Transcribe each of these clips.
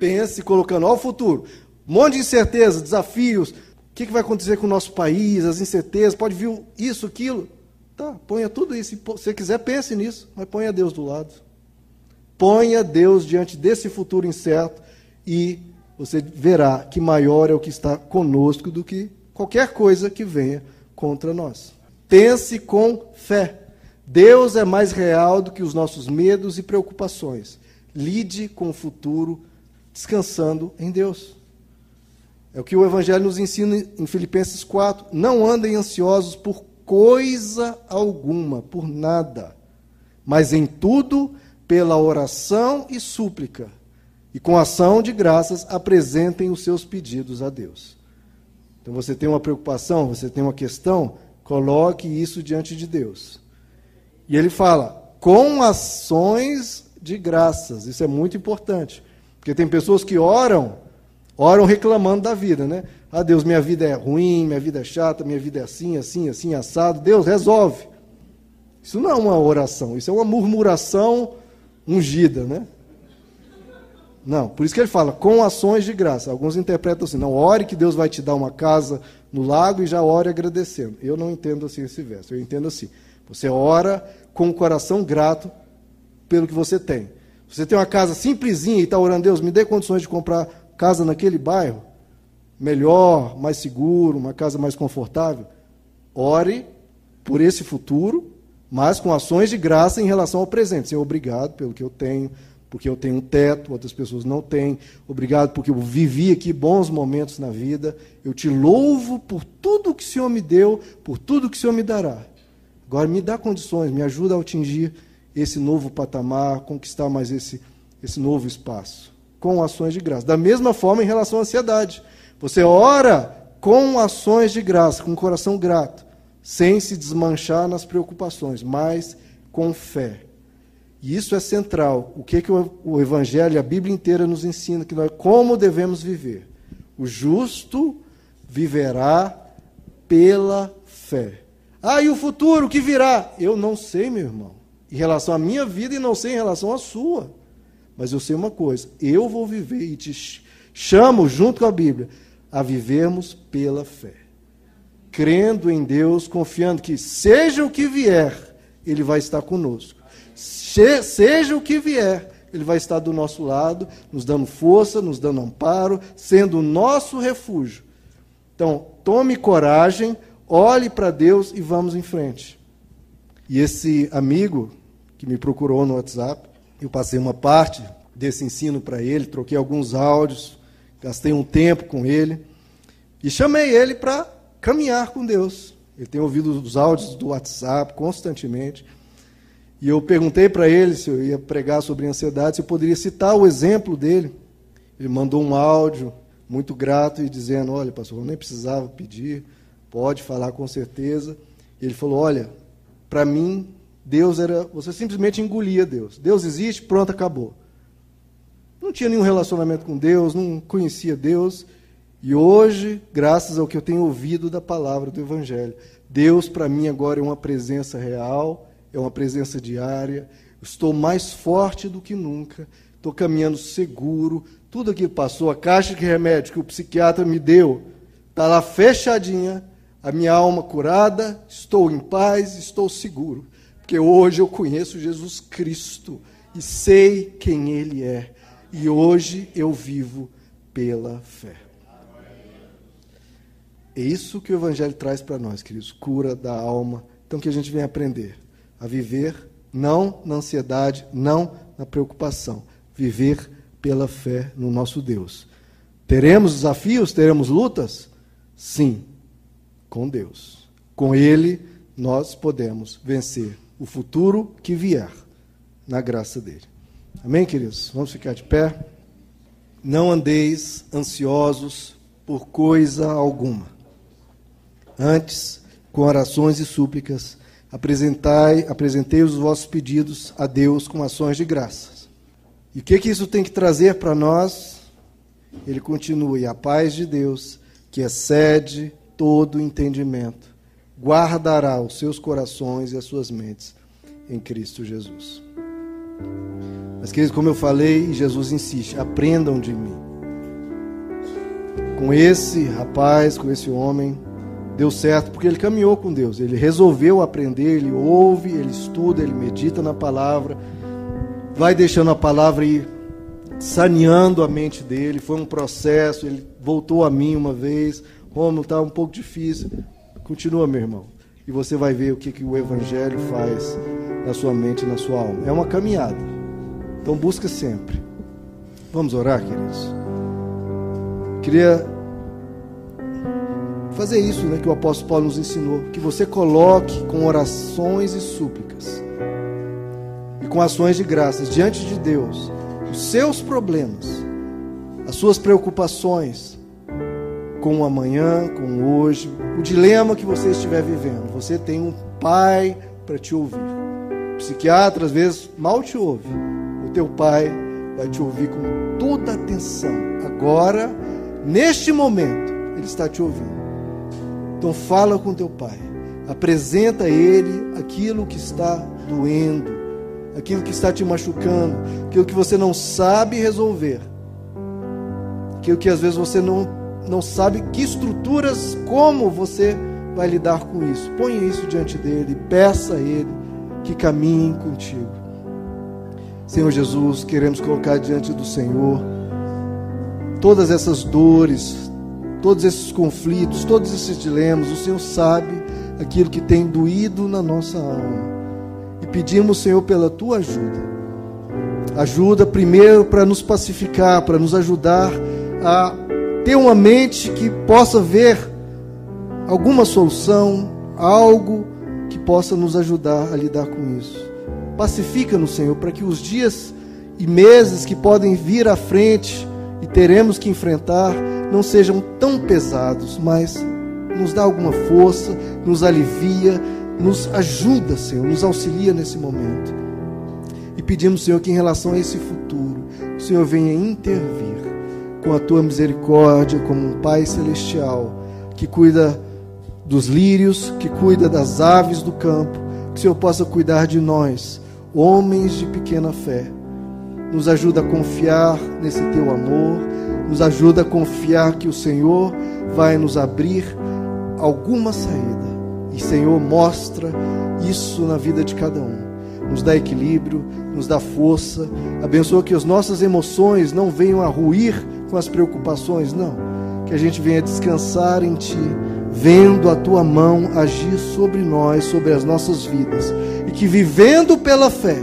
Pense colocando ao futuro. Um monte de incerteza, desafios. O que, que vai acontecer com o nosso país, as incertezas, pode vir isso, aquilo. Tá, ponha tudo isso. Se você quiser, pense nisso, mas ponha Deus do lado. Ponha Deus diante desse futuro incerto e você verá que maior é o que está conosco do que qualquer coisa que venha contra nós. Pense com fé. Deus é mais real do que os nossos medos e preocupações. Lide com o futuro descansando em Deus. É o que o Evangelho nos ensina em Filipenses 4. Não andem ansiosos por coisa alguma, por nada, mas em tudo, pela oração e súplica, e com ação de graças, apresentem os seus pedidos a Deus. Então você tem uma preocupação, você tem uma questão, coloque isso diante de Deus. E ele fala, com ações de graças, isso é muito importante. Porque tem pessoas que oram, oram reclamando da vida, né? Ah, Deus, minha vida é ruim, minha vida é chata, minha vida é assim, assim, assim, assado. Deus, resolve. Isso não é uma oração, isso é uma murmuração ungida, né? Não, por isso que ele fala, com ações de graça. Alguns interpretam assim, não, ore que Deus vai te dar uma casa no lago e já ore agradecendo. Eu não entendo assim esse verso, eu entendo assim. Você ora com o coração grato pelo que você tem. Você tem uma casa simplesinha e está orando, Deus, me dê condições de comprar casa naquele bairro, melhor, mais seguro, uma casa mais confortável. Ore por esse futuro, mas com ações de graça em relação ao presente. Senhor, obrigado pelo que eu tenho, porque eu tenho um teto, outras pessoas não têm. Obrigado porque eu vivi aqui bons momentos na vida. Eu te louvo por tudo que o Senhor me deu, por tudo que o Senhor me dará. Agora me dá condições, me ajuda a atingir esse novo patamar, conquistar mais esse, esse novo espaço, com ações de graça. Da mesma forma em relação à ansiedade. Você ora com ações de graça, com o coração grato, sem se desmanchar nas preocupações, mas com fé. E isso é central. O que, que o Evangelho, a Bíblia inteira nos ensina, que nós, como devemos viver. O justo viverá pela fé. Ah, e o futuro, o que virá? Eu não sei, meu irmão em relação à minha vida e não sei em relação à sua. Mas eu sei uma coisa: eu vou viver e te chamo, junto com a Bíblia, a vivermos pela fé. Crendo em Deus, confiando que, seja o que vier, Ele vai estar conosco. seja o que vier, Ele vai estar do nosso lado, nos dando força, nos dando amparo, sendo o nosso refúgio. Então, tome coragem, olhe para Deus e vamos em frente. E esse amigo, que me procurou no WhatsApp. Eu passei uma parte desse ensino para ele, troquei alguns áudios, gastei um tempo com ele e chamei ele para caminhar com Deus. Ele tem ouvido os áudios do WhatsApp constantemente. E eu perguntei para ele se eu ia pregar sobre ansiedade, se eu poderia citar o exemplo dele. Ele mandou um áudio muito grato e dizendo: Olha, pastor, eu nem precisava pedir, pode falar com certeza. E ele falou: Olha, para mim Deus era. Você simplesmente engolia Deus. Deus existe, pronto, acabou. Não tinha nenhum relacionamento com Deus, não conhecia Deus. E hoje, graças ao que eu tenho ouvido da palavra do Evangelho, Deus para mim agora é uma presença real, é uma presença diária. Estou mais forte do que nunca, estou caminhando seguro. Tudo aquilo passou, a caixa de remédio que o psiquiatra me deu, está lá fechadinha, a minha alma curada, estou em paz, estou seguro. Porque hoje eu conheço Jesus Cristo e sei quem Ele é. E hoje eu vivo pela fé. É isso que o Evangelho traz para nós, queridos. Cura da alma. Então que a gente venha aprender a viver não na ansiedade, não na preocupação. Viver pela fé no nosso Deus. Teremos desafios, teremos lutas? Sim, com Deus. Com Ele nós podemos vencer o futuro que vier, na graça dele. Amém, queridos? Vamos ficar de pé. Não andeis ansiosos por coisa alguma. Antes, com orações e súplicas, apresentai, apresentei os vossos pedidos a Deus com ações de graças. E o que, que isso tem que trazer para nós? Ele continua, e a paz de Deus, que excede todo entendimento, guardará os seus corações e as suas mentes em Cristo Jesus. Mas, queridos, como eu falei, Jesus insiste: aprendam de mim. Com esse rapaz, com esse homem, deu certo porque ele caminhou com Deus. Ele resolveu aprender, ele ouve, ele estuda, ele medita na palavra, vai deixando a palavra ir saneando a mente dele. Foi um processo. Ele voltou a mim uma vez. Romulo, está um pouco difícil. Continua, meu irmão. E você vai ver o que, que o Evangelho faz na sua mente e na sua alma. É uma caminhada. Então busca sempre. Vamos orar, queridos. Queria fazer isso né, que o apóstolo Paulo nos ensinou. Que você coloque com orações e súplicas e com ações de graças diante de Deus os seus problemas, as suas preocupações com o amanhã, com o hoje, o dilema que você estiver vivendo. Você tem um pai para te ouvir. O psiquiatra às vezes mal te ouve. O teu pai vai te ouvir com toda atenção. Agora, neste momento, ele está te ouvindo. Então fala com teu pai. Apresenta a ele aquilo que está doendo aquilo que está te machucando, aquilo que você não sabe resolver, aquilo que às vezes você não, não sabe que estruturas, como você vai lidar com isso. Ponha isso diante dele, peça a ele que caminhe contigo. Senhor Jesus, queremos colocar diante do Senhor todas essas dores, todos esses conflitos, todos esses dilemas. O Senhor sabe aquilo que tem doído na nossa alma pedimos, Senhor, pela tua ajuda. Ajuda primeiro para nos pacificar, para nos ajudar a ter uma mente que possa ver alguma solução, algo que possa nos ajudar a lidar com isso. Pacifica-nos, Senhor, para que os dias e meses que podem vir à frente e teremos que enfrentar não sejam tão pesados, mas nos dá alguma força, nos alivia, nos ajuda, Senhor, nos auxilia nesse momento. E pedimos, Senhor, que em relação a esse futuro, o Senhor venha intervir com a tua misericórdia, como um Pai celestial que cuida dos lírios, que cuida das aves do campo, que o Senhor possa cuidar de nós, homens de pequena fé. Nos ajuda a confiar nesse teu amor, nos ajuda a confiar que o Senhor vai nos abrir alguma saída e, Senhor, mostra isso na vida de cada um. Nos dá equilíbrio, nos dá força. Abençoa que as nossas emoções não venham a ruir com as preocupações, não. Que a gente venha descansar em Ti, vendo a Tua mão agir sobre nós, sobre as nossas vidas. E que vivendo pela fé,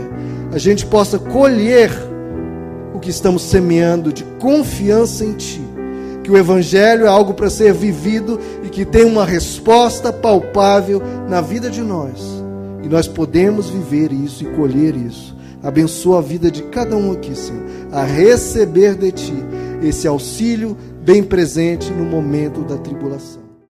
a gente possa colher o que estamos semeando de confiança em Ti que o Evangelho é algo para ser vivido e que tem uma resposta palpável na vida de nós. E nós podemos viver isso e colher isso. Abençoa a vida de cada um aqui, Senhor, a receber de Ti esse auxílio bem presente no momento da tribulação.